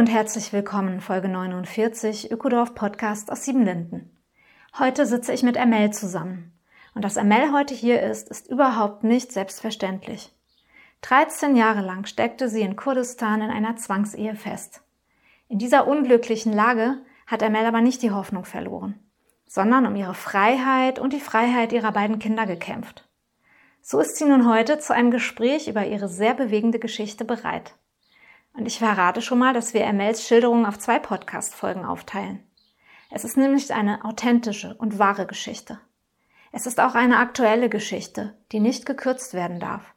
Und herzlich willkommen, Folge 49, Ökodorf Podcast aus Siebenlinden. Heute sitze ich mit Amel zusammen. Und dass Amel heute hier ist, ist überhaupt nicht selbstverständlich. 13 Jahre lang steckte sie in Kurdistan in einer Zwangsehe fest. In dieser unglücklichen Lage hat Amel aber nicht die Hoffnung verloren, sondern um ihre Freiheit und die Freiheit ihrer beiden Kinder gekämpft. So ist sie nun heute zu einem Gespräch über ihre sehr bewegende Geschichte bereit. Und ich verrate schon mal, dass wir Amels Schilderungen auf zwei Podcast-Folgen aufteilen. Es ist nämlich eine authentische und wahre Geschichte. Es ist auch eine aktuelle Geschichte, die nicht gekürzt werden darf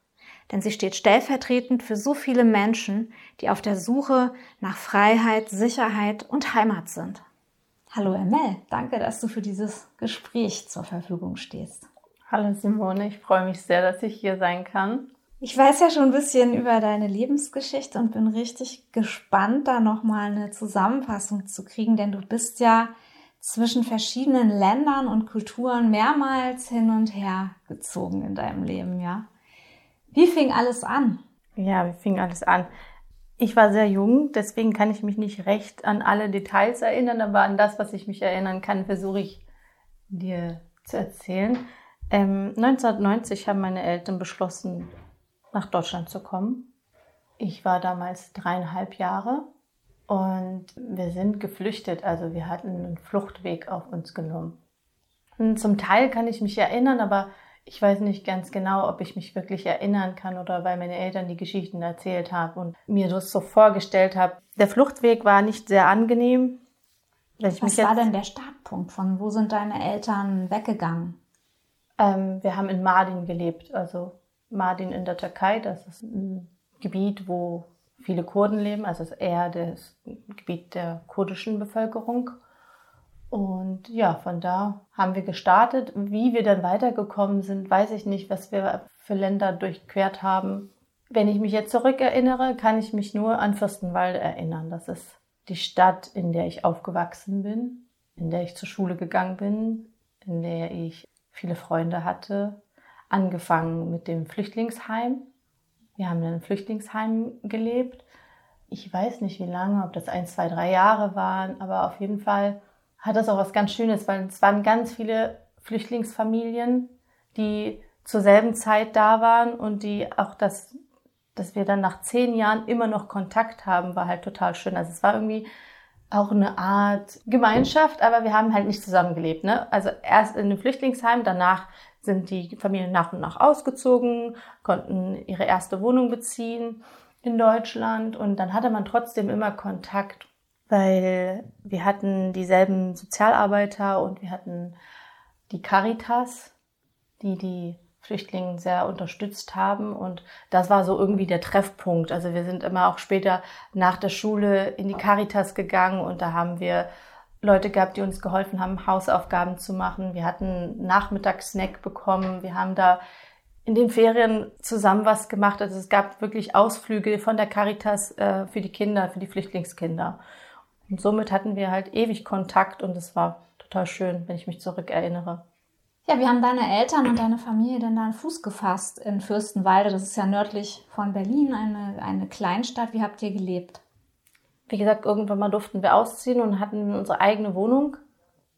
denn sie steht stellvertretend für so viele Menschen, die auf der Suche nach Freiheit, Sicherheit und Heimat sind. Hallo Emel, danke, dass du für dieses Gespräch zur Verfügung stehst. Hallo Simone, ich freue mich sehr, dass ich hier sein kann. Ich weiß ja schon ein bisschen über deine Lebensgeschichte und bin richtig gespannt, da nochmal eine Zusammenfassung zu kriegen, denn du bist ja zwischen verschiedenen Ländern und Kulturen mehrmals hin und her gezogen in deinem Leben, ja? Wie fing alles an? Ja, wie fing alles an? Ich war sehr jung, deswegen kann ich mich nicht recht an alle Details erinnern, aber an das, was ich mich erinnern kann, versuche ich dir zu erzählen. Ähm, 1990 haben meine Eltern beschlossen, nach Deutschland zu kommen. Ich war damals dreieinhalb Jahre und wir sind geflüchtet, also wir hatten einen Fluchtweg auf uns genommen. Und zum Teil kann ich mich erinnern, aber ich weiß nicht ganz genau, ob ich mich wirklich erinnern kann oder weil meine Eltern die Geschichten erzählt haben und mir das so vorgestellt habe. Der Fluchtweg war nicht sehr angenehm. Was war denn der Startpunkt? Von wo sind deine Eltern weggegangen? Ähm, wir haben in Mardin gelebt, also Mardin in der Türkei. Das ist ein Gebiet, wo viele Kurden leben, also eher das Gebiet der kurdischen Bevölkerung. Und ja, von da haben wir gestartet. Wie wir dann weitergekommen sind, weiß ich nicht, was wir für Länder durchquert haben. Wenn ich mich jetzt zurückerinnere, kann ich mich nur an Fürstenwalde erinnern. Das ist die Stadt, in der ich aufgewachsen bin, in der ich zur Schule gegangen bin, in der ich viele Freunde hatte. Angefangen mit dem Flüchtlingsheim. Wir haben in einem Flüchtlingsheim gelebt. Ich weiß nicht, wie lange, ob das ein, zwei, drei Jahre waren, aber auf jeden Fall hat das auch was ganz Schönes, weil es waren ganz viele Flüchtlingsfamilien, die zur selben Zeit da waren und die auch das, dass wir dann nach zehn Jahren immer noch Kontakt haben, war halt total schön. Also es war irgendwie auch eine Art Gemeinschaft, aber wir haben halt nicht zusammengelebt. Ne? Also erst in dem Flüchtlingsheim, danach sind die Familien nach und nach ausgezogen, konnten ihre erste Wohnung beziehen in Deutschland und dann hatte man trotzdem immer Kontakt weil wir hatten dieselben Sozialarbeiter und wir hatten die Caritas, die die Flüchtlinge sehr unterstützt haben und das war so irgendwie der Treffpunkt. Also wir sind immer auch später nach der Schule in die Caritas gegangen und da haben wir Leute gehabt, die uns geholfen haben, Hausaufgaben zu machen. Wir hatten Nachmittagssnack bekommen. Wir haben da in den Ferien zusammen was gemacht. Also es gab wirklich Ausflüge von der Caritas äh, für die Kinder, für die Flüchtlingskinder. Und somit hatten wir halt ewig Kontakt und es war total schön, wenn ich mich zurückerinnere. Ja, wie haben deine Eltern und deine Familie denn dann Fuß gefasst in Fürstenwalde? Das ist ja nördlich von Berlin, eine, eine Kleinstadt. Wie habt ihr gelebt? Wie gesagt, irgendwann mal durften wir ausziehen und hatten unsere eigene Wohnung.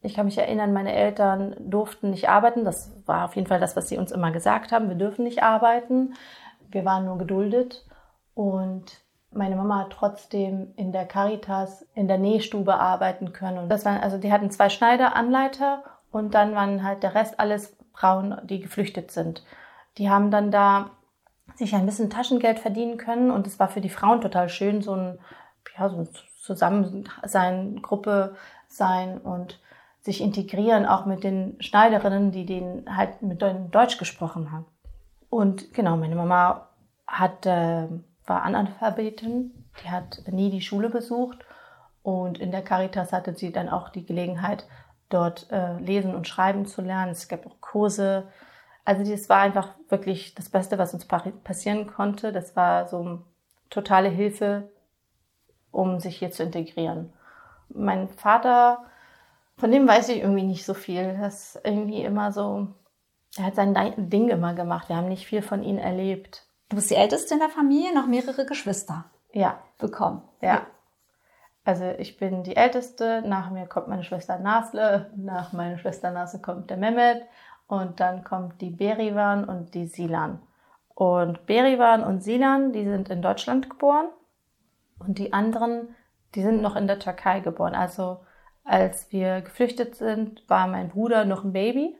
Ich kann mich erinnern, meine Eltern durften nicht arbeiten. Das war auf jeden Fall das, was sie uns immer gesagt haben. Wir dürfen nicht arbeiten. Wir waren nur geduldet. Und meine Mama hat trotzdem in der Caritas in der Nähstube arbeiten können. Und das waren, also die hatten zwei Schneideranleiter und dann waren halt der Rest alles Frauen, die geflüchtet sind. Die haben dann da sich ein bisschen Taschengeld verdienen können und es war für die Frauen total schön, so ein, ja, so ein Zusammensein, Gruppe sein und sich integrieren, auch mit den Schneiderinnen, die den halt mit Deutsch gesprochen haben. Und genau, meine Mama hat, äh, war Analphabetin, die hat nie die Schule besucht und in der Caritas hatte sie dann auch die Gelegenheit, dort äh, lesen und schreiben zu lernen. Es gab auch Kurse. Also das war einfach wirklich das Beste, was uns passieren konnte. Das war so eine totale Hilfe, um sich hier zu integrieren. Mein Vater, von dem weiß ich irgendwie nicht so viel. Das irgendwie immer so, er hat sein Ding immer gemacht. Wir haben nicht viel von ihm erlebt. Du bist die Älteste in der Familie, noch mehrere Geschwister. Ja. Bekommen. Ja. Also ich bin die Älteste, nach mir kommt meine Schwester Nasle, nach meiner Schwester Nasle kommt der Mehmet und dann kommt die Berivan und die Silan. Und Berivan und Silan, die sind in Deutschland geboren und die anderen, die sind noch in der Türkei geboren. Also als wir geflüchtet sind, war mein Bruder noch ein Baby.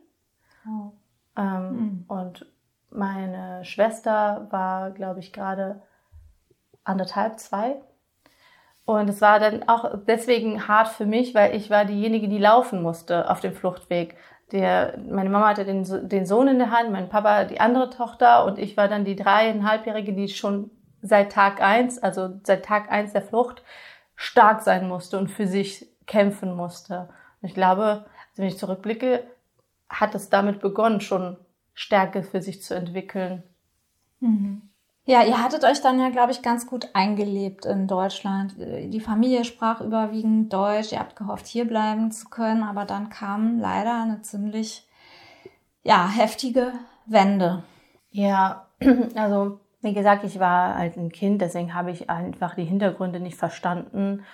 Oh. Ähm, mhm. Und meine Schwester war, glaube ich, gerade anderthalb, zwei. Und es war dann auch deswegen hart für mich, weil ich war diejenige, die laufen musste auf dem Fluchtweg. Der, meine Mama hatte den, den Sohn in der Hand, mein Papa die andere Tochter und ich war dann die dreieinhalbjährige, die schon seit Tag eins, also seit Tag eins der Flucht, stark sein musste und für sich kämpfen musste. Und ich glaube, also wenn ich zurückblicke, hat es damit begonnen, schon Stärke für sich zu entwickeln. Mhm. Ja, ihr hattet euch dann ja, glaube ich, ganz gut eingelebt in Deutschland. Die Familie sprach überwiegend Deutsch. Ihr habt gehofft, hier bleiben zu können, aber dann kam leider eine ziemlich, ja, heftige Wende. Ja, also wie gesagt, ich war halt ein Kind, deswegen habe ich einfach die Hintergründe nicht verstanden.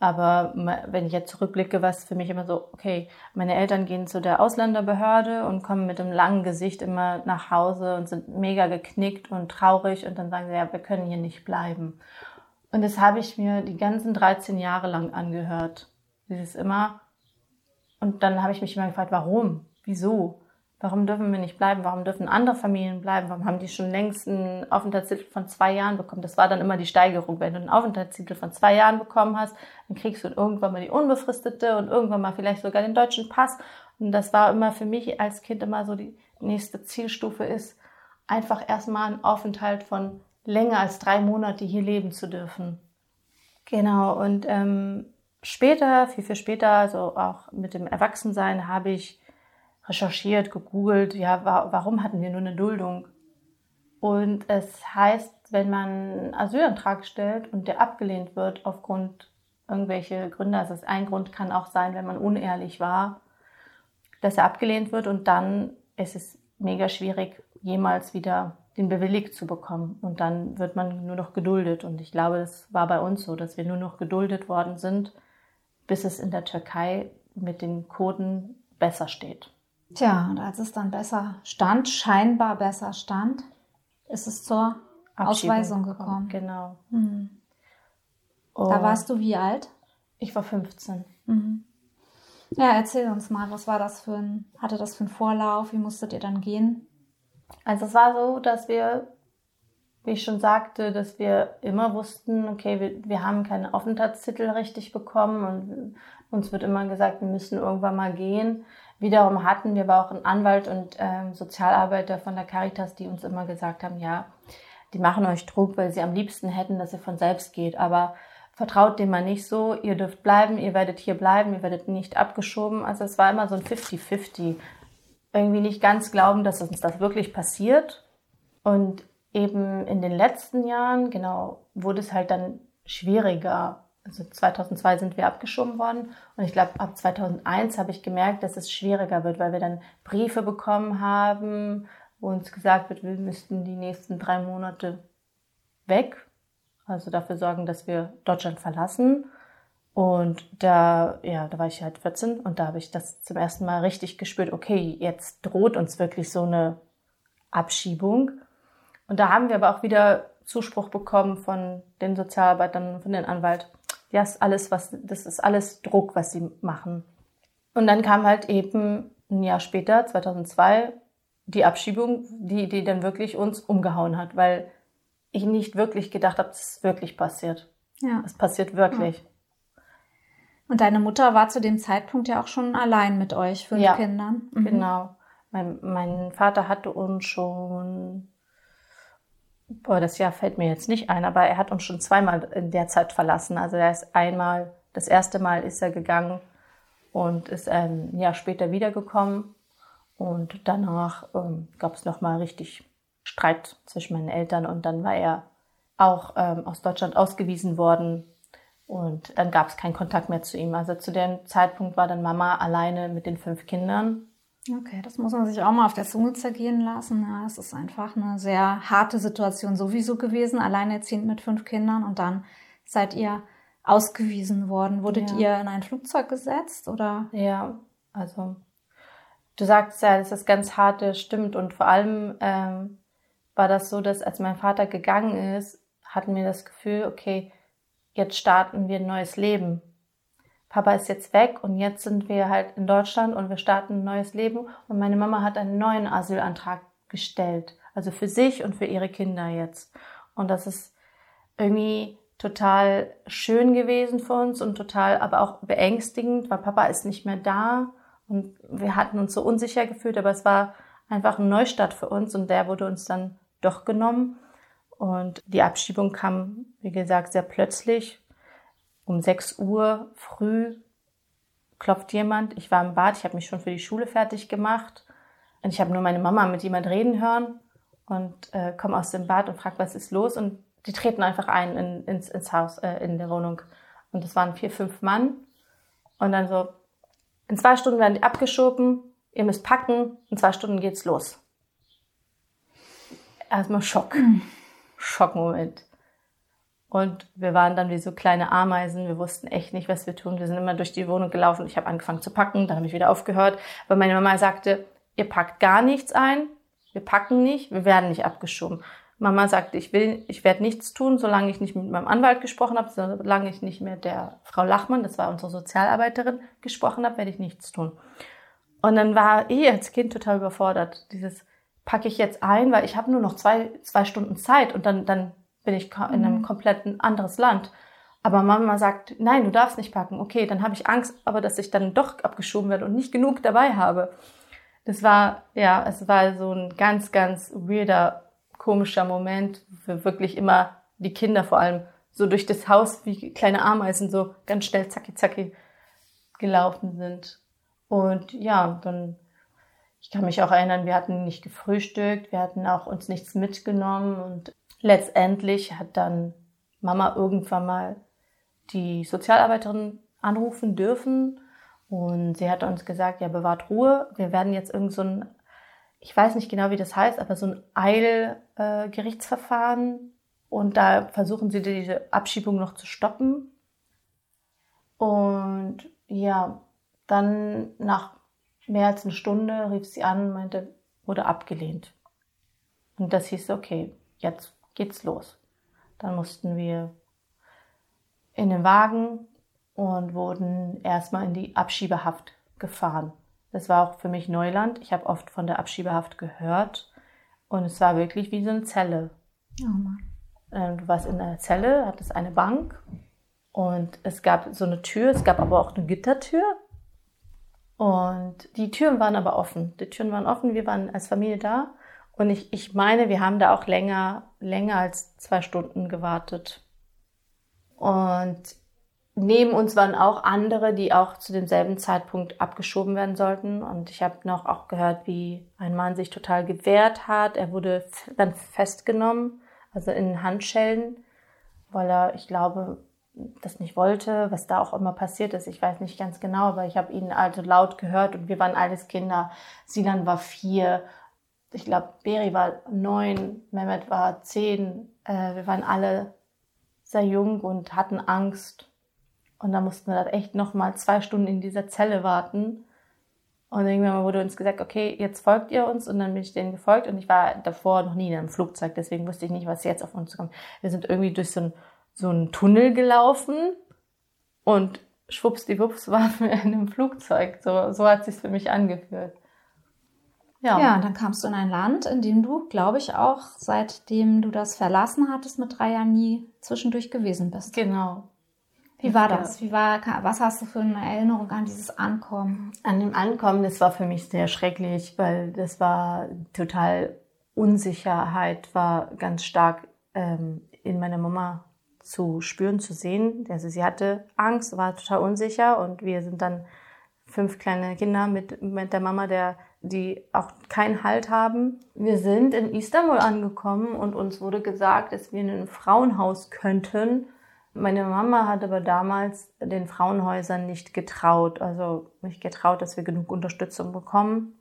Aber wenn ich jetzt zurückblicke, war es für mich immer so, okay, meine Eltern gehen zu der Ausländerbehörde und kommen mit einem langen Gesicht immer nach Hause und sind mega geknickt und traurig und dann sagen sie, ja, wir können hier nicht bleiben. Und das habe ich mir die ganzen 13 Jahre lang angehört. Dieses immer. Und dann habe ich mich immer gefragt, warum? Wieso? Warum dürfen wir nicht bleiben? Warum dürfen andere Familien bleiben? Warum haben die schon längst einen Aufenthaltstitel von zwei Jahren bekommen? Das war dann immer die Steigerung. Wenn du einen Aufenthaltstitel von zwei Jahren bekommen hast, dann kriegst du irgendwann mal die unbefristete und irgendwann mal vielleicht sogar den deutschen Pass. Und das war immer für mich als Kind immer so die nächste Zielstufe ist, einfach erstmal einen Aufenthalt von länger als drei Monate hier leben zu dürfen. Genau. Und ähm, später, viel, viel später, also auch mit dem Erwachsensein, habe ich recherchiert, gegoogelt, ja, wa warum hatten wir nur eine Duldung? Und es heißt, wenn man einen Asylantrag stellt und der abgelehnt wird aufgrund irgendwelche Gründe, also ein Grund kann auch sein, wenn man unehrlich war, dass er abgelehnt wird und dann ist es mega schwierig, jemals wieder den bewilligt zu bekommen. Und dann wird man nur noch geduldet. Und ich glaube, das war bei uns so, dass wir nur noch geduldet worden sind, bis es in der Türkei mit den Kurden besser steht. Tja, und als es dann besser stand, scheinbar besser stand, ist es zur Ausweisung gekommen. Genau. Mhm. Da warst du wie alt? Ich war 15. Mhm. Ja, erzähl uns mal, was war das für ein, hatte das für einen Vorlauf? Wie musstet ihr dann gehen? Also es war so, dass wir, wie ich schon sagte, dass wir immer wussten, okay, wir, wir haben keinen Aufenthaltstitel richtig bekommen und uns wird immer gesagt, wir müssen irgendwann mal gehen. Wiederum hatten wir aber auch einen Anwalt und ähm, Sozialarbeiter von der Caritas, die uns immer gesagt haben, ja, die machen euch Druck, weil sie am liebsten hätten, dass ihr von selbst geht. Aber vertraut dem mal nicht so, ihr dürft bleiben, ihr werdet hier bleiben, ihr werdet nicht abgeschoben. Also es war immer so ein 50-50. Irgendwie nicht ganz glauben, dass uns das wirklich passiert. Und eben in den letzten Jahren, genau, wurde es halt dann schwieriger also 2002 sind wir abgeschoben worden und ich glaube ab 2001 habe ich gemerkt, dass es schwieriger wird, weil wir dann Briefe bekommen haben, wo uns gesagt wird, wir müssten die nächsten drei Monate weg, also dafür sorgen, dass wir Deutschland verlassen. Und da, ja, da war ich halt 14 und da habe ich das zum ersten Mal richtig gespürt, okay, jetzt droht uns wirklich so eine Abschiebung. Und da haben wir aber auch wieder Zuspruch bekommen von den Sozialarbeitern, von den Anwalt, ist alles, was, das ist alles Druck, was sie machen. Und dann kam halt eben ein Jahr später, 2002, die Abschiebung, die, die dann wirklich uns umgehauen hat, weil ich nicht wirklich gedacht habe, dass es wirklich passiert. Ja. Es passiert wirklich. Ja. Und deine Mutter war zu dem Zeitpunkt ja auch schon allein mit euch, fünf ja, Kindern. Mhm. Genau. Mein, mein Vater hatte uns schon Boah, das Jahr fällt mir jetzt nicht ein, aber er hat uns schon zweimal in der Zeit verlassen. Also er ist einmal, das erste Mal ist er gegangen und ist ein Jahr später wiedergekommen. Und danach ähm, gab es nochmal richtig Streit zwischen meinen Eltern und dann war er auch ähm, aus Deutschland ausgewiesen worden und dann gab es keinen Kontakt mehr zu ihm. Also zu dem Zeitpunkt war dann Mama alleine mit den fünf Kindern Okay, das muss man sich auch mal auf der Zunge zergehen lassen. Ja, es ist einfach eine sehr harte Situation sowieso gewesen, alleinerziehend mit fünf Kindern und dann seid ihr ausgewiesen worden. Wurdet ja. ihr in ein Flugzeug gesetzt oder? Ja, also du sagst ja, dass das ganz harte stimmt und vor allem ähm, war das so, dass als mein Vater gegangen ist, hatten wir das Gefühl, okay, jetzt starten wir ein neues Leben. Papa ist jetzt weg und jetzt sind wir halt in Deutschland und wir starten ein neues Leben und meine Mama hat einen neuen Asylantrag gestellt, also für sich und für ihre Kinder jetzt. Und das ist irgendwie total schön gewesen für uns und total aber auch beängstigend, weil Papa ist nicht mehr da und wir hatten uns so unsicher gefühlt, aber es war einfach ein Neustart für uns und der wurde uns dann doch genommen. Und die Abschiebung kam, wie gesagt, sehr plötzlich um 6 Uhr früh klopft jemand. Ich war im Bad, ich habe mich schon für die Schule fertig gemacht. Und ich habe nur meine Mama mit jemand reden hören und äh, komme aus dem Bad und frage, was ist los? Und die treten einfach ein in, ins, ins Haus, äh, in der Wohnung. Und das waren vier, fünf Mann. Und dann so, in zwei Stunden werden die abgeschoben, ihr müsst packen, in zwei Stunden geht's los. Erstmal Schock. Mhm. Schockmoment. Und wir waren dann wie so kleine Ameisen. Wir wussten echt nicht, was wir tun. Wir sind immer durch die Wohnung gelaufen. Ich habe angefangen zu packen, dann habe ich wieder aufgehört. Aber meine Mama sagte, ihr packt gar nichts ein. Wir packen nicht, wir werden nicht abgeschoben. Mama sagte, ich ich werde nichts tun, solange ich nicht mit meinem Anwalt gesprochen habe, solange ich nicht mit der Frau Lachmann, das war unsere Sozialarbeiterin, gesprochen habe, werde ich nichts tun. Und dann war ich als Kind total überfordert. Dieses packe ich jetzt ein, weil ich habe nur noch zwei, zwei Stunden Zeit und dann, dann bin ich in einem mhm. kompletten anderes Land. Aber Mama sagt, nein, du darfst nicht packen. Okay, dann habe ich Angst, aber dass ich dann doch abgeschoben werde und nicht genug dabei habe. Das war, ja, es war so ein ganz, ganz weirder, komischer Moment, wo wirklich immer die Kinder vor allem so durch das Haus wie kleine Ameisen so ganz schnell zacki zacki gelaufen sind. Und ja, dann, ich kann mich auch erinnern, wir hatten nicht gefrühstückt, wir hatten auch uns nichts mitgenommen und letztendlich hat dann Mama irgendwann mal die Sozialarbeiterin anrufen dürfen und sie hat uns gesagt, ja, bewahrt Ruhe, wir werden jetzt irgend so ein, ich weiß nicht genau, wie das heißt, aber so ein Eilgerichtsverfahren und da versuchen sie diese Abschiebung noch zu stoppen. Und ja, dann nach mehr als einer Stunde rief sie an und meinte, wurde abgelehnt. Und das hieß, okay, jetzt geht's los. Dann mussten wir in den Wagen und wurden erstmal in die Abschiebehaft gefahren. Das war auch für mich Neuland. Ich habe oft von der Abschiebehaft gehört und es war wirklich wie so eine Zelle. Oh Mann. Ähm, du warst in einer Zelle, hattest eine Bank und es gab so eine Tür, es gab aber auch eine Gittertür. Und die Türen waren aber offen. Die Türen waren offen, wir waren als Familie da und ich, ich meine, wir haben da auch länger, länger als zwei Stunden gewartet. Und neben uns waren auch andere, die auch zu demselben Zeitpunkt abgeschoben werden sollten. Und ich habe noch auch gehört, wie ein Mann sich total gewehrt hat. Er wurde dann festgenommen, also in Handschellen, weil er, ich glaube, das nicht wollte, was da auch immer passiert ist. Ich weiß nicht ganz genau, aber ich habe ihn also laut gehört und wir waren alles Kinder. Sinan war vier ich glaube, Beri war neun, Mehmet war zehn. Äh, wir waren alle sehr jung und hatten Angst. Und da mussten wir dann echt nochmal zwei Stunden in dieser Zelle warten. Und irgendwann wurde uns gesagt, okay, jetzt folgt ihr uns. Und dann bin ich denen gefolgt. Und ich war davor noch nie in einem Flugzeug, deswegen wusste ich nicht, was jetzt auf uns kommt. Wir sind irgendwie durch so, ein, so einen Tunnel gelaufen und schwuppsdiwupps waren wir in einem Flugzeug. So, so hat es sich für mich angefühlt. Ja. ja, dann kamst du in ein Land, in dem du, glaube ich, auch seitdem du das verlassen hattest mit drei Jahren nie zwischendurch gewesen bist. Genau. Wie war das? Wie war, was hast du für eine Erinnerung an dieses Ankommen? An dem Ankommen, das war für mich sehr schrecklich, weil das war total Unsicherheit war ganz stark ähm, in meiner Mama zu spüren, zu sehen. Also sie hatte Angst, war total unsicher und wir sind dann fünf kleine Kinder mit, mit der Mama, der, die auch keinen Halt haben. Wir sind in Istanbul angekommen und uns wurde gesagt, dass wir in ein Frauenhaus könnten. Meine Mama hat aber damals den Frauenhäusern nicht getraut, also nicht getraut, dass wir genug Unterstützung bekommen.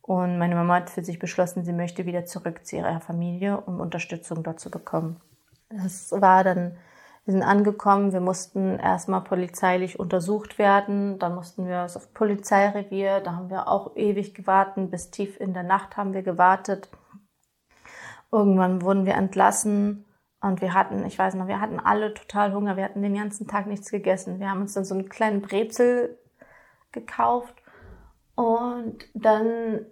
Und meine Mama hat für sich beschlossen, sie möchte wieder zurück zu ihrer Familie, um Unterstützung dort zu bekommen. Das war dann, wir sind angekommen, wir mussten erstmal polizeilich untersucht werden, dann mussten wir auf Polizeirevier, da haben wir auch ewig gewartet, bis tief in der Nacht haben wir gewartet. Irgendwann wurden wir entlassen und wir hatten, ich weiß noch, wir hatten alle total Hunger, wir hatten den ganzen Tag nichts gegessen. Wir haben uns dann so einen kleinen Brezel gekauft und dann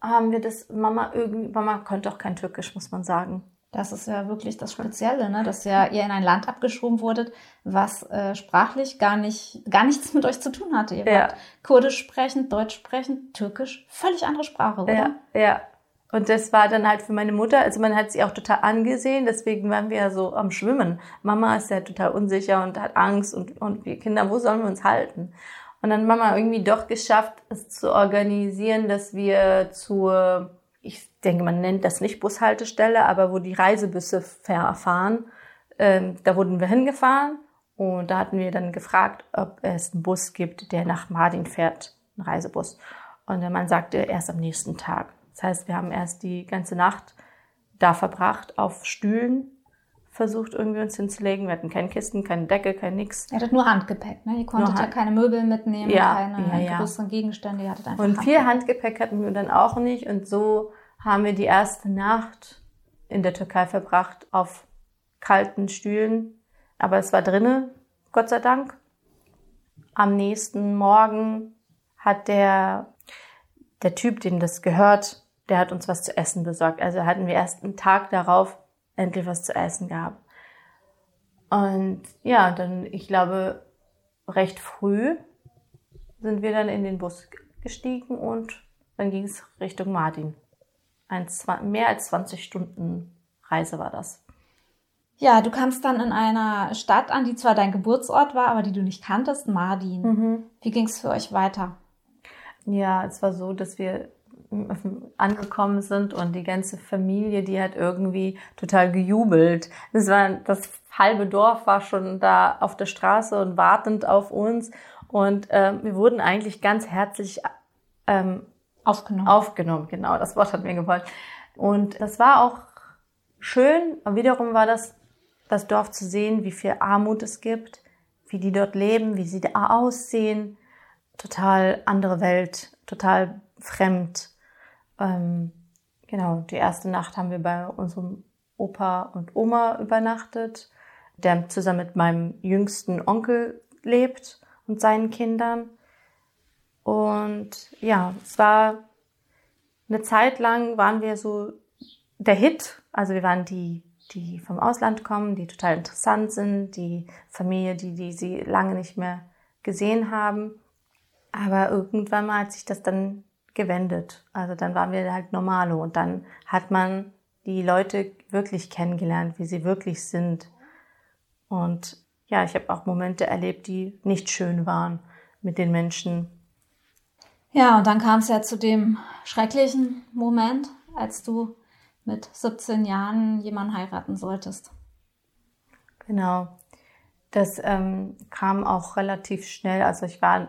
haben wir das, Mama irgendwie, Mama konnte auch kein Türkisch, muss man sagen. Das ist ja wirklich das Spezielle, ne? dass ja ihr in ein Land abgeschoben wurdet, was äh, sprachlich gar nicht, gar nichts mit euch zu tun hatte. Ihr Ja. wart Kurdisch sprechend, Deutsch sprechend, Türkisch, völlig andere Sprache, oder? Ja, ja. Und das war dann halt für meine Mutter, also man hat sie auch total angesehen, deswegen waren wir ja so am Schwimmen. Mama ist ja total unsicher und hat Angst und, und wir Kinder, wo sollen wir uns halten? Und dann haben Mama irgendwie doch geschafft, es zu organisieren, dass wir zur, ich denke, man nennt das nicht Bushaltestelle, aber wo die Reisebusse fahren, ähm, da wurden wir hingefahren und da hatten wir dann gefragt, ob es einen Bus gibt, der nach Mardin fährt, ein Reisebus. Und der Mann sagte, erst am nächsten Tag. Das heißt, wir haben erst die ganze Nacht da verbracht, auf Stühlen versucht, irgendwie uns hinzulegen. Wir hatten keine Kisten, keine Decke, kein nix. Ihr hattet nur Handgepäck, ne? Ihr konntet ja keine Möbel mitnehmen, Ja, keine ja, ja. größeren Gegenstände, ihr hattet einfach Und viel Handgepäck. Handgepäck hatten wir dann auch nicht. Und so haben wir die erste Nacht in der Türkei verbracht auf kalten Stühlen. Aber es war drinne, Gott sei Dank. Am nächsten Morgen hat der, der Typ, dem das gehört, der hat uns was zu essen besorgt. Also hatten wir erst einen Tag darauf endlich was zu essen gehabt. Und ja, dann, ich glaube, recht früh sind wir dann in den Bus gestiegen und dann ging es Richtung Mardin. Ein, mehr als 20 Stunden Reise war das. Ja, du kamst dann in einer Stadt an, die zwar dein Geburtsort war, aber die du nicht kanntest, Mardin. Wie ging es für euch weiter? Ja, es war so, dass wir angekommen sind und die ganze Familie, die hat irgendwie total gejubelt. Das war das halbe Dorf war schon da auf der Straße und wartend auf uns und ähm, wir wurden eigentlich ganz herzlich ähm, Aufgenommen. aufgenommen. Genau, das Wort hat mir gewollt. Und das war auch schön. Aber wiederum war das das Dorf zu sehen, wie viel Armut es gibt, wie die dort leben, wie sie da aussehen. Total andere Welt, total fremd. Ähm, genau, die erste Nacht haben wir bei unserem Opa und Oma übernachtet, der zusammen mit meinem jüngsten Onkel lebt und seinen Kindern. Und ja, es war eine Zeit lang waren wir so der Hit. Also wir waren die, die vom Ausland kommen, die total interessant sind, die Familie, die, die sie lange nicht mehr gesehen haben. Aber irgendwann mal hat sich das dann gewendet. Also dann waren wir halt Normalo und dann hat man die Leute wirklich kennengelernt, wie sie wirklich sind. Und ja, ich habe auch Momente erlebt, die nicht schön waren mit den Menschen. Ja, und dann kam es ja zu dem schrecklichen Moment, als du mit 17 Jahren jemanden heiraten solltest. Genau. Das ähm, kam auch relativ schnell. Also ich war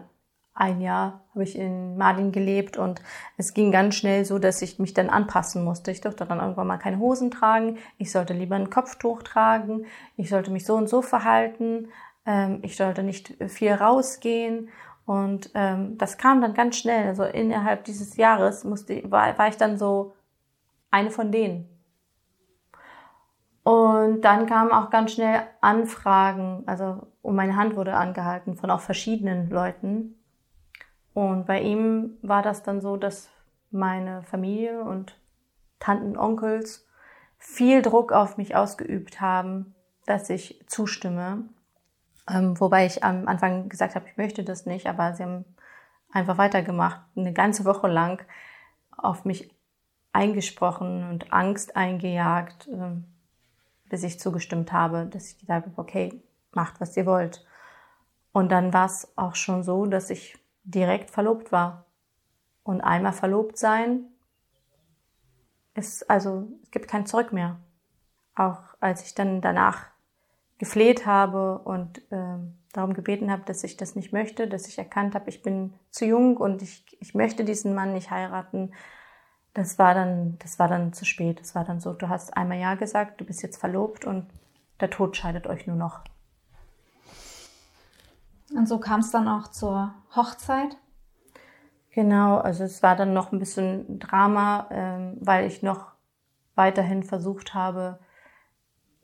ein Jahr, habe ich in Mardin gelebt und es ging ganz schnell so, dass ich mich dann anpassen musste. Ich durfte dann irgendwann mal keine Hosen tragen. Ich sollte lieber ein Kopftuch tragen. Ich sollte mich so und so verhalten. Ähm, ich sollte nicht viel rausgehen. Und ähm, das kam dann ganz schnell. Also innerhalb dieses Jahres musste, war, war ich dann so eine von denen. Und dann kamen auch ganz schnell Anfragen, also und meine Hand wurde angehalten von auch verschiedenen Leuten. Und bei ihm war das dann so, dass meine Familie und Tanten, Onkels viel Druck auf mich ausgeübt haben, dass ich zustimme. Ähm, wobei ich am Anfang gesagt habe, ich möchte das nicht, aber sie haben einfach weitergemacht, eine ganze Woche lang auf mich eingesprochen und Angst eingejagt, äh, bis ich zugestimmt habe, dass ich gesagt habe, okay, macht, was ihr wollt. Und dann war es auch schon so, dass ich direkt verlobt war. Und einmal verlobt sein ist, also, es gibt kein Zurück mehr. Auch als ich dann danach gefleht habe und äh, darum gebeten habe, dass ich das nicht möchte, dass ich erkannt habe, ich bin zu jung und ich, ich möchte diesen Mann nicht heiraten. Das war dann, das war dann zu spät. Das war dann so, du hast einmal Ja gesagt, du bist jetzt verlobt und der Tod scheidet euch nur noch. Und so kam es dann auch zur Hochzeit? Genau, also es war dann noch ein bisschen Drama, ähm, weil ich noch weiterhin versucht habe,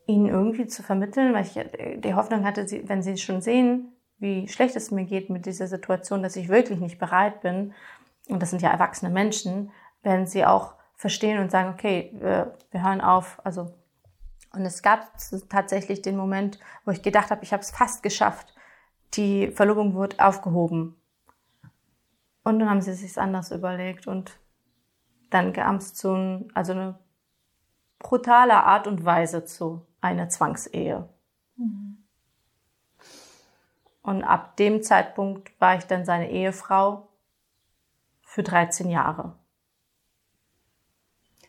ihnen irgendwie zu vermitteln, weil ich äh, die Hoffnung hatte, wenn sie schon sehen, wie schlecht es mir geht mit dieser Situation, dass ich wirklich nicht bereit bin, und das sind ja erwachsene Menschen, werden sie auch verstehen und sagen, okay, wir, wir hören auf. Also und es gab tatsächlich den Moment, wo ich gedacht habe, ich habe es fast geschafft. Die Verlobung wurde aufgehoben. Und dann haben sie sich anders überlegt und dann kam es zu also eine brutale Art und Weise zu einer Zwangsehe. Mhm. Und ab dem Zeitpunkt war ich dann seine Ehefrau für 13 Jahre.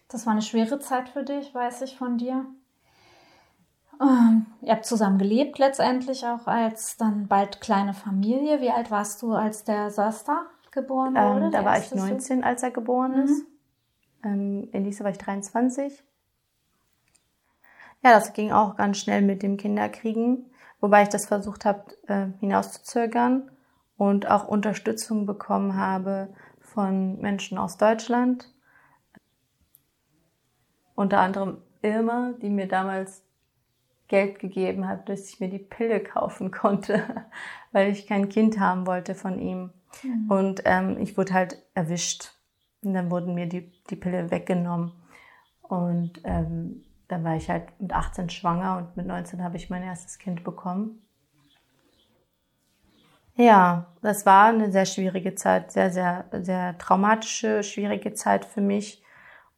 Das war eine schwere Zeit für dich, weiß ich von dir. Ähm, ihr habt zusammen gelebt letztendlich auch als dann bald kleine Familie. Wie alt warst du, als der Sasta geboren wurde? Ähm, da war ich 19, so? als er geboren mhm. ist. Ähm, Elise war ich 23. Ja, das ging auch ganz schnell mit dem Kinderkriegen, wobei ich das versucht habe, äh, hinauszuzögern und auch Unterstützung bekommen habe von Menschen aus Deutschland. Unter anderem Irma, die mir damals Geld gegeben hat, dass ich mir die Pille kaufen konnte, weil ich kein Kind haben wollte von ihm. Mhm. Und ähm, ich wurde halt erwischt. Und dann wurden mir die, die Pille weggenommen. Und ähm, dann war ich halt mit 18 schwanger und mit 19 habe ich mein erstes Kind bekommen. Ja, das war eine sehr schwierige Zeit, sehr, sehr, sehr traumatische, schwierige Zeit für mich.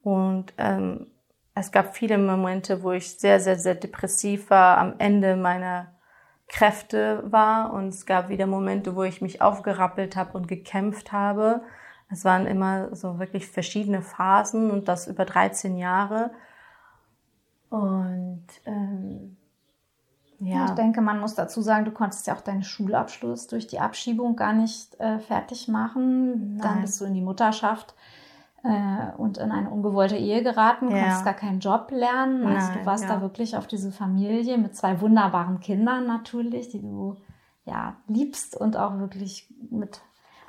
Und ähm, es gab viele Momente, wo ich sehr, sehr, sehr depressiv war, am Ende meiner Kräfte war. Und es gab wieder Momente, wo ich mich aufgerappelt habe und gekämpft habe. Es waren immer so wirklich verschiedene Phasen und das über 13 Jahre. Und ähm, ja. Ich denke, man muss dazu sagen, du konntest ja auch deinen Schulabschluss durch die Abschiebung gar nicht äh, fertig machen. Nein. Dann bist du in die Mutterschaft äh, und in eine ungewollte Ehe geraten, ja. konntest gar keinen Job lernen. Also Nein, du warst ja. da wirklich auf diese Familie mit zwei wunderbaren Kindern natürlich, die du ja liebst und auch wirklich mit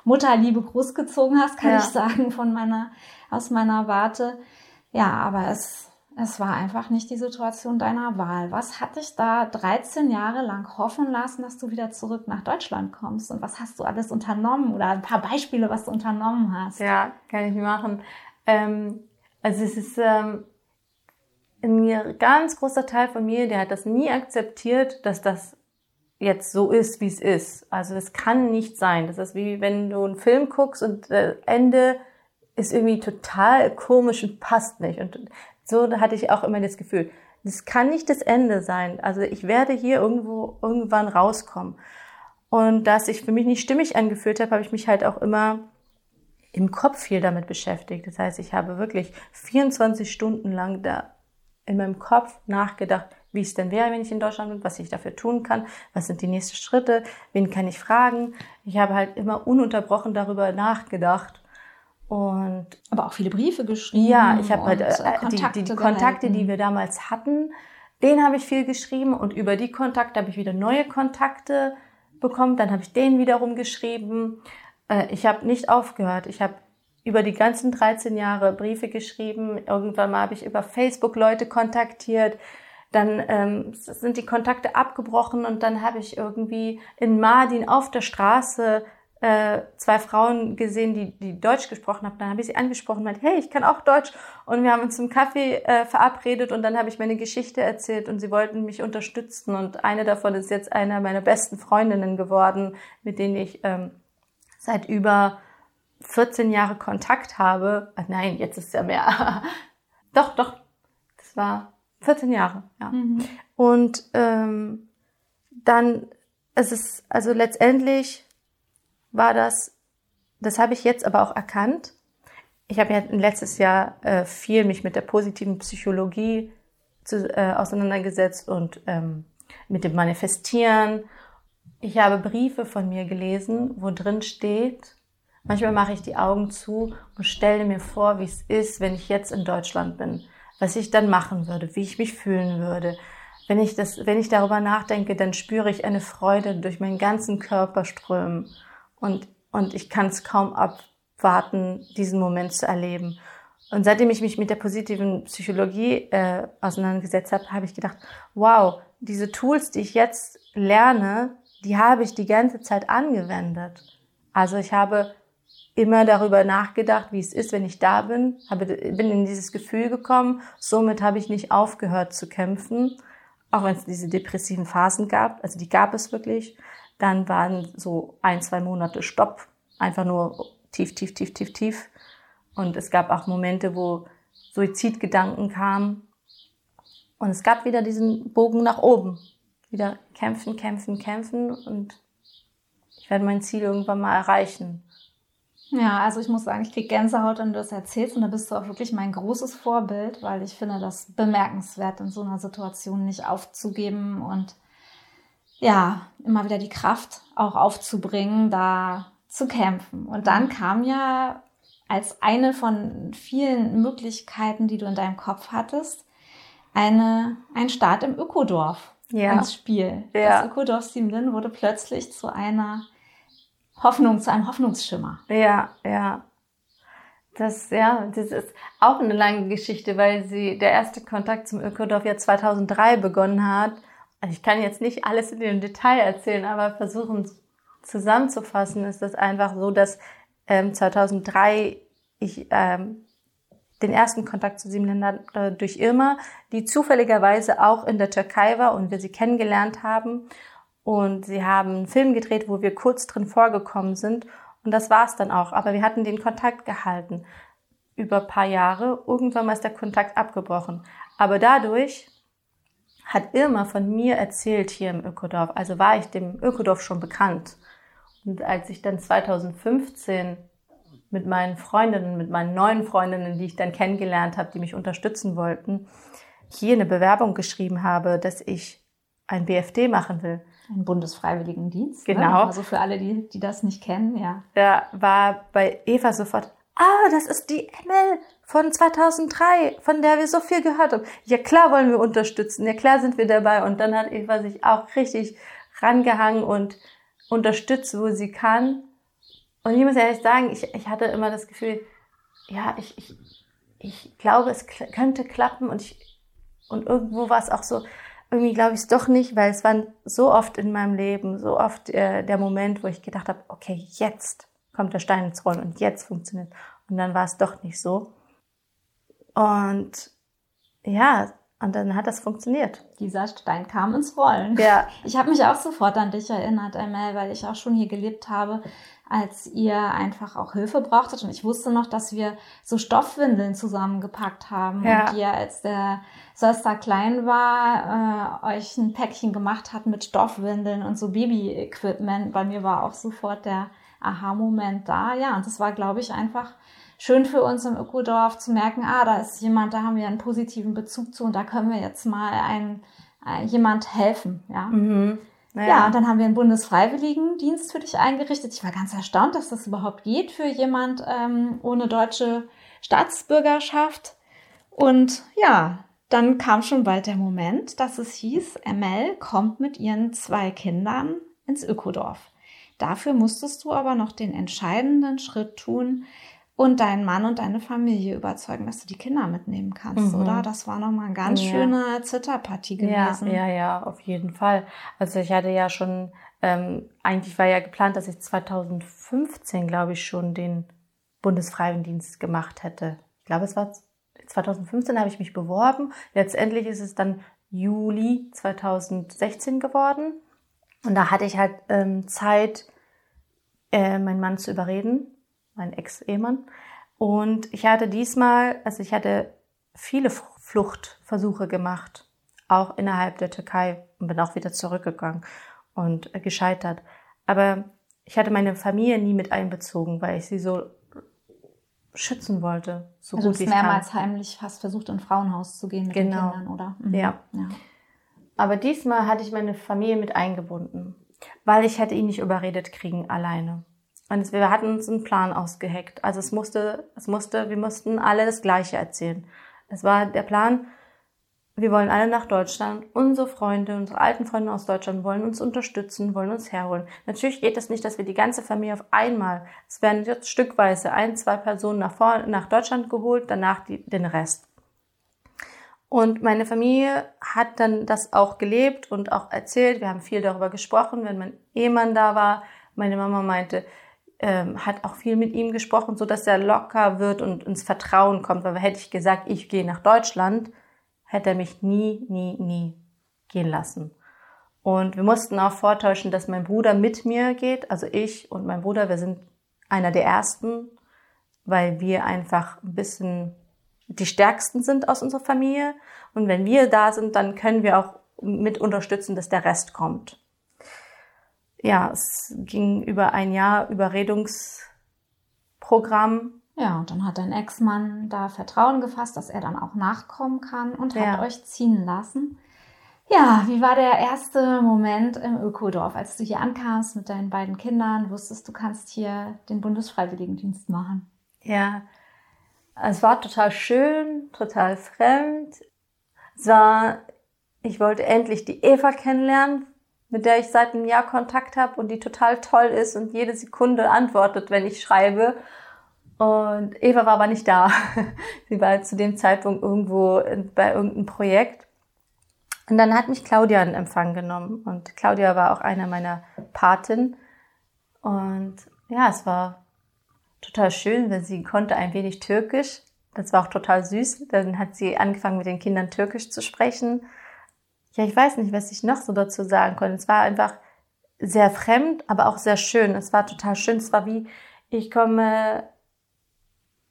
Mutterliebe großgezogen hast, kann ja. ich sagen, von meiner, aus meiner Warte. Ja, aber es es war einfach nicht die Situation deiner Wahl. Was hat dich da 13 Jahre lang hoffen lassen, dass du wieder zurück nach Deutschland kommst? Und was hast du alles unternommen? Oder ein paar Beispiele, was du unternommen hast? Ja, kann ich machen. Ähm, also es ist ähm, ein ganz großer Teil von mir, der hat das nie akzeptiert, dass das jetzt so ist, wie es ist. Also das kann nicht sein. Das ist wie wenn du einen Film guckst und äh, Ende ist irgendwie total komisch und passt nicht. Und so hatte ich auch immer das Gefühl, das kann nicht das Ende sein. Also ich werde hier irgendwo irgendwann rauskommen. Und dass ich für mich nicht stimmig angefühlt habe, habe ich mich halt auch immer im Kopf viel damit beschäftigt. Das heißt, ich habe wirklich 24 Stunden lang da in meinem Kopf nachgedacht, wie es denn wäre, wenn ich in Deutschland bin, was ich dafür tun kann, was sind die nächsten Schritte, wen kann ich fragen. Ich habe halt immer ununterbrochen darüber nachgedacht und aber auch viele Briefe geschrieben. Ja, ich habe halt äh, die, die, die Kontakte, die wir damals hatten, den habe ich viel geschrieben und über die Kontakte habe ich wieder neue Kontakte bekommen. Dann habe ich denen wiederum geschrieben. Äh, ich habe nicht aufgehört. Ich habe über die ganzen 13 Jahre Briefe geschrieben. Irgendwann mal habe ich über Facebook Leute kontaktiert. Dann ähm, sind die Kontakte abgebrochen und dann habe ich irgendwie in Mardin auf der Straße äh, zwei Frauen gesehen, die, die Deutsch gesprochen haben. Dann habe ich sie angesprochen und meinte, hey, ich kann auch Deutsch. Und wir haben uns zum Kaffee äh, verabredet und dann habe ich meine Geschichte erzählt und sie wollten mich unterstützen. Und eine davon ist jetzt einer meiner besten Freundinnen geworden, mit denen ich ähm, seit über 14 Jahre Kontakt habe. Ach nein, jetzt ist es ja mehr. doch, doch. Das war 14 Jahre, ja. Mhm. Und ähm, dann es ist also letztendlich war das, das habe ich jetzt aber auch erkannt. Ich habe ja letztes Jahr äh, viel mich mit der positiven Psychologie zu, äh, auseinandergesetzt und ähm, mit dem Manifestieren. Ich habe Briefe von mir gelesen, wo drin steht, manchmal mache ich die Augen zu und stelle mir vor, wie es ist, wenn ich jetzt in Deutschland bin, was ich dann machen würde, wie ich mich fühlen würde. Wenn ich das, wenn ich darüber nachdenke, dann spüre ich eine Freude durch meinen ganzen Körper strömen und, und ich kann es kaum abwarten, diesen Moment zu erleben. Und seitdem ich mich mit der positiven Psychologie äh, auseinandergesetzt habe, habe ich gedacht, wow, diese Tools, die ich jetzt lerne, die habe ich die ganze Zeit angewendet. Also ich habe immer darüber nachgedacht, wie es ist, wenn ich da bin, habe, bin in dieses Gefühl gekommen. Somit habe ich nicht aufgehört zu kämpfen, auch wenn es diese depressiven Phasen gab. Also die gab es wirklich. Dann waren so ein, zwei Monate Stopp, einfach nur tief, tief, tief, tief, tief. Und es gab auch Momente, wo Suizidgedanken kamen. Und es gab wieder diesen Bogen nach oben. Wieder kämpfen, kämpfen, kämpfen. Und ich werde mein Ziel irgendwann mal erreichen. Ja, also ich muss sagen, ich kriege Gänsehaut, wenn du das erzählst. Und da bist du auch wirklich mein großes Vorbild, weil ich finde das bemerkenswert, in so einer Situation nicht aufzugeben und ja, immer wieder die Kraft auch aufzubringen, da zu kämpfen. Und dann mhm. kam ja als eine von vielen Möglichkeiten, die du in deinem Kopf hattest, eine, ein Start im Ökodorf ja. ins Spiel. Ja. Das Ökodorf Siemlin wurde plötzlich zu einer Hoffnung, zu einem Hoffnungsschimmer. Ja, ja. Das, ja, das ist auch eine lange Geschichte, weil sie, der erste Kontakt zum Ökodorf ja 2003 begonnen hat also ich kann jetzt nicht alles in dem Detail erzählen, aber versuchen zusammenzufassen, ist das einfach so, dass ähm, 2003 ich ähm, den ersten Kontakt zu sieben Ländern äh, durch Irma, die zufälligerweise auch in der Türkei war und wir sie kennengelernt haben. Und sie haben einen Film gedreht, wo wir kurz drin vorgekommen sind. Und das war's dann auch. Aber wir hatten den Kontakt gehalten über paar Jahre. Irgendwann mal ist der Kontakt abgebrochen. Aber dadurch hat Irma von mir erzählt hier im Ökodorf. Also war ich dem Ökodorf schon bekannt. Und als ich dann 2015 mit meinen Freundinnen, mit meinen neuen Freundinnen, die ich dann kennengelernt habe, die mich unterstützen wollten, hier eine Bewerbung geschrieben habe, dass ich ein BFD machen will. Ein Bundesfreiwilligendienst. Ne? Genau. Ne? Also für alle, die, die das nicht kennen, ja. Da war bei Eva sofort, ah, das ist die Emel von 2003, von der wir so viel gehört haben. Ja klar wollen wir unterstützen, ja klar sind wir dabei. Und dann hat Eva sich auch richtig rangehangen und unterstützt, wo sie kann. Und ich muss ehrlich sagen, ich, ich hatte immer das Gefühl, ja, ich, ich, ich glaube, es könnte klappen und ich, und irgendwo war es auch so, irgendwie glaube ich es doch nicht, weil es war so oft in meinem Leben, so oft äh, der Moment, wo ich gedacht habe, okay, jetzt kommt der Stein ins Rollen und jetzt funktioniert. Und dann war es doch nicht so. Und ja, und dann hat das funktioniert. Dieser Stein kam ins Rollen. Ja. Ich habe mich auch sofort an dich erinnert, Emel, weil ich auch schon hier gelebt habe, als ihr einfach auch Hilfe brauchtet. Und ich wusste noch, dass wir so Stoffwindeln zusammengepackt haben. Ja. Und ihr, als der Söster klein war, äh, euch ein Päckchen gemacht hat mit Stoffwindeln und so Baby-Equipment. Bei mir war auch sofort der Aha-Moment da. Ja, und das war, glaube ich, einfach schön für uns im Ökodorf zu merken, ah, da ist jemand, da haben wir einen positiven Bezug zu und da können wir jetzt mal ein, ein äh, jemand helfen. Ja. Mhm. Naja. Ja, und dann haben wir einen Bundesfreiwilligendienst für dich eingerichtet. Ich war ganz erstaunt, dass das überhaupt geht für jemand ähm, ohne deutsche Staatsbürgerschaft. Und ja, dann kam schon bald der Moment, dass es hieß, ML kommt mit ihren zwei Kindern ins Ökodorf. Dafür musstest du aber noch den entscheidenden Schritt tun und deinen Mann und deine Familie überzeugen, dass du die Kinder mitnehmen kannst, mhm. oder? Das war nochmal eine ganz ja. schöne Zitterpartie gewesen. Ja, ja, ja, auf jeden Fall. Also ich hatte ja schon, ähm, eigentlich war ja geplant, dass ich 2015, glaube ich, schon den Bundesfreiwilligendienst gemacht hätte. Ich glaube, es war 2015 habe ich mich beworben. Letztendlich ist es dann Juli 2016 geworden. Und da hatte ich halt ähm, Zeit, äh, meinen Mann zu überreden, mein Ex-Ehemann. Und ich hatte diesmal, also ich hatte viele Fluchtversuche gemacht, auch innerhalb der Türkei und bin auch wieder zurückgegangen und äh, gescheitert. Aber ich hatte meine Familie nie mit einbezogen, weil ich sie so schützen wollte, so also gut du wie hast ich mehrmals kann. heimlich fast versucht, in Frauenhaus zu gehen mit Genau. den Kindern, oder? Mhm. Ja. ja. Aber diesmal hatte ich meine Familie mit eingebunden, weil ich hätte ihn nicht überredet kriegen alleine. Und wir hatten uns einen Plan ausgeheckt. Also es musste, es musste, wir mussten alle das Gleiche erzählen. Es war der Plan, wir wollen alle nach Deutschland. Unsere Freunde, unsere alten Freunde aus Deutschland wollen uns unterstützen, wollen uns herholen. Natürlich geht es nicht, dass wir die ganze Familie auf einmal, es werden jetzt stückweise ein, zwei Personen nach, vor, nach Deutschland geholt, danach die, den Rest. Und meine Familie hat dann das auch gelebt und auch erzählt. Wir haben viel darüber gesprochen, wenn mein Ehemann da war. Meine Mama meinte, ähm, hat auch viel mit ihm gesprochen, so dass er locker wird und ins Vertrauen kommt. Weil hätte ich gesagt, ich gehe nach Deutschland, hätte er mich nie, nie, nie gehen lassen. Und wir mussten auch vortäuschen, dass mein Bruder mit mir geht. Also ich und mein Bruder, wir sind einer der ersten, weil wir einfach ein bisschen die stärksten sind aus unserer Familie. Und wenn wir da sind, dann können wir auch mit unterstützen, dass der Rest kommt. Ja, es ging über ein Jahr Überredungsprogramm. Ja, und dann hat dein Ex-Mann da Vertrauen gefasst, dass er dann auch nachkommen kann und Ja. hat euch ziehen lassen. Ja, wie war der erste Moment im Ökodorf, als du hier ankamst mit deinen beiden Kindern, wusstest, du kannst hier den Bundesfreiwilligendienst machen? Ja, es war total schön, total fremd. Es war, ich wollte endlich die Eva kennenlernen, mit der ich seit einem Jahr Kontakt habe und die total toll ist und jede Sekunde antwortet, wenn ich schreibe. Und Eva war aber nicht da. Sie war zu dem Zeitpunkt irgendwo bei irgendeinem Projekt. Und dann hat mich Claudia in Empfang genommen. Und Claudia war auch einer meiner Paten. Und ja, es war total schön, weil sie konnte ein wenig Türkisch. Das war auch total süß. Dann hat sie angefangen, mit den Kindern Türkisch zu sprechen. Ja, ich weiß nicht, was ich noch so dazu sagen konnte. Es war einfach sehr fremd, aber auch sehr schön. Es war total schön. Es war wie, ich komme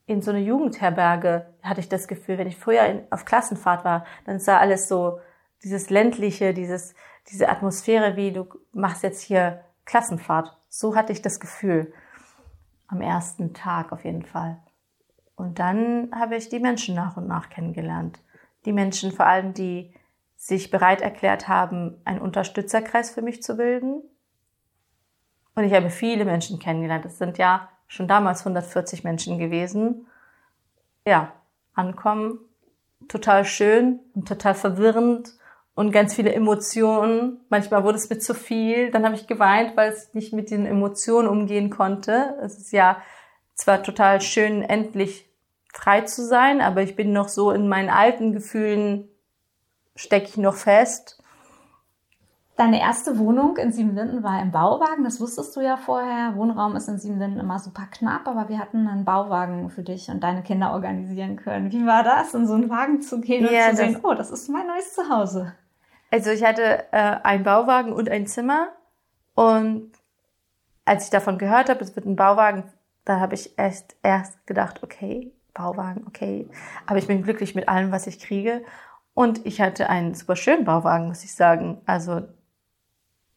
in so eine Jugendherberge, hatte ich das Gefühl, wenn ich früher in, auf Klassenfahrt war, dann sah alles so, dieses ländliche, dieses, diese Atmosphäre, wie du machst jetzt hier Klassenfahrt. So hatte ich das Gefühl. Am ersten Tag auf jeden Fall. Und dann habe ich die Menschen nach und nach kennengelernt. Die Menschen vor allem, die sich bereit erklärt haben, einen Unterstützerkreis für mich zu bilden. Und ich habe viele Menschen kennengelernt. Es sind ja schon damals 140 Menschen gewesen. Ja, ankommen, total schön und total verwirrend und ganz viele Emotionen. Manchmal wurde es mir zu viel. Dann habe ich geweint, weil ich nicht mit den Emotionen umgehen konnte. Es ist ja zwar total schön, endlich frei zu sein, aber ich bin noch so in meinen alten Gefühlen, stecke ich noch fest. Deine erste Wohnung in Siebenlinden war im Bauwagen, das wusstest du ja vorher. Wohnraum ist in Siebenlinden immer super knapp, aber wir hatten einen Bauwagen für dich und deine Kinder organisieren können. Wie war das, in so einen Wagen zu gehen Ja, und zu sehen, oh, das ist mein neues Zuhause? Also ich hatte äh, einen Bauwagen und ein Zimmer und als ich davon gehört habe, es wird ein Bauwagen, da habe ich erst erst gedacht, okay, Bauwagen, okay, aber ich bin glücklich mit allem, was ich kriege und ich hatte einen super schönen Bauwagen, muss ich sagen. Also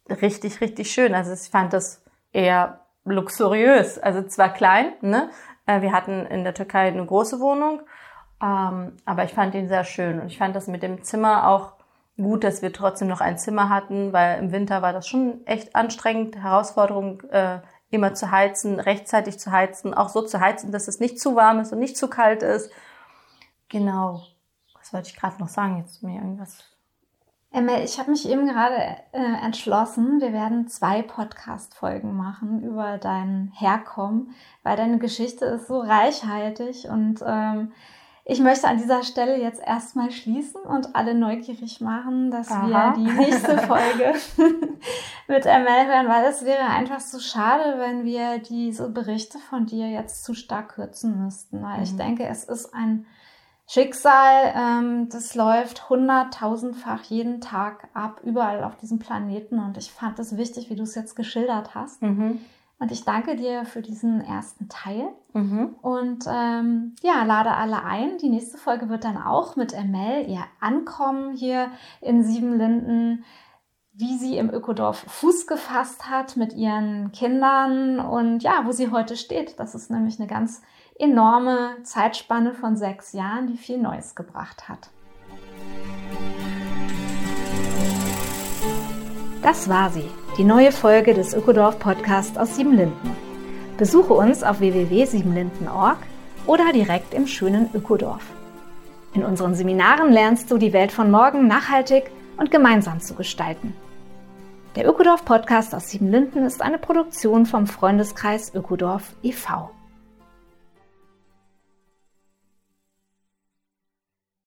richtig, richtig schön. Also ich fand das eher luxuriös. Also zwar klein, ne? Äh, Wir hatten in der Türkei eine große Wohnung, ähm, aber ich fand ihn sehr schön und ich fand das mit dem Zimmer auch gut, dass wir trotzdem noch ein Zimmer hatten, weil im Winter war das schon echt anstrengend, Herausforderung, äh, immer zu heizen, rechtzeitig zu heizen, auch so zu heizen, dass es nicht zu warm ist und nicht zu kalt ist. Genau. Was wollte ich gerade noch sagen? Jetzt mir irgendwas. Emma, ich habe mich eben gerade äh, entschlossen, wir werden zwei Podcast-Folgen machen über dein Herkommen, weil deine Geschichte ist so reichhaltig und ähm, ich möchte an dieser Stelle jetzt erstmal schließen und alle neugierig machen, dass Aha. wir die nächste Folge mit ML hören, weil es wäre einfach so schade, wenn wir diese Berichte von dir jetzt zu stark kürzen müssten. Weil ich Mhm. denke, es ist ein Schicksal, ähm, das läuft hunderttausendfach jeden Tag ab, überall auf diesem Planeten. Und ich fand es wichtig, wie du es jetzt geschildert hast, Mhm. Und ich danke dir für diesen ersten Teil. Mhm. Und ähm, ja, lade alle ein. Die nächste Folge wird dann auch mit Emel ihr Ankommen hier in Siebenlinden, wie sie im Ökodorf Fuß gefasst hat mit ihren Kindern und ja, wo sie heute steht. Das ist nämlich eine ganz enorme Zeitspanne von sechs Jahren, die viel Neues gebracht hat. Das war sie, die neue Folge des Ökodorf Podcasts aus Siebenlinden. Besuche uns auf www.siebenlinden.org oder direkt im schönen Ökodorf. In unseren Seminaren lernst du die Welt von morgen nachhaltig und gemeinsam zu gestalten. Der Ökodorf Podcast aus Siebenlinden ist eine Produktion vom Freundeskreis Ökodorf e.V.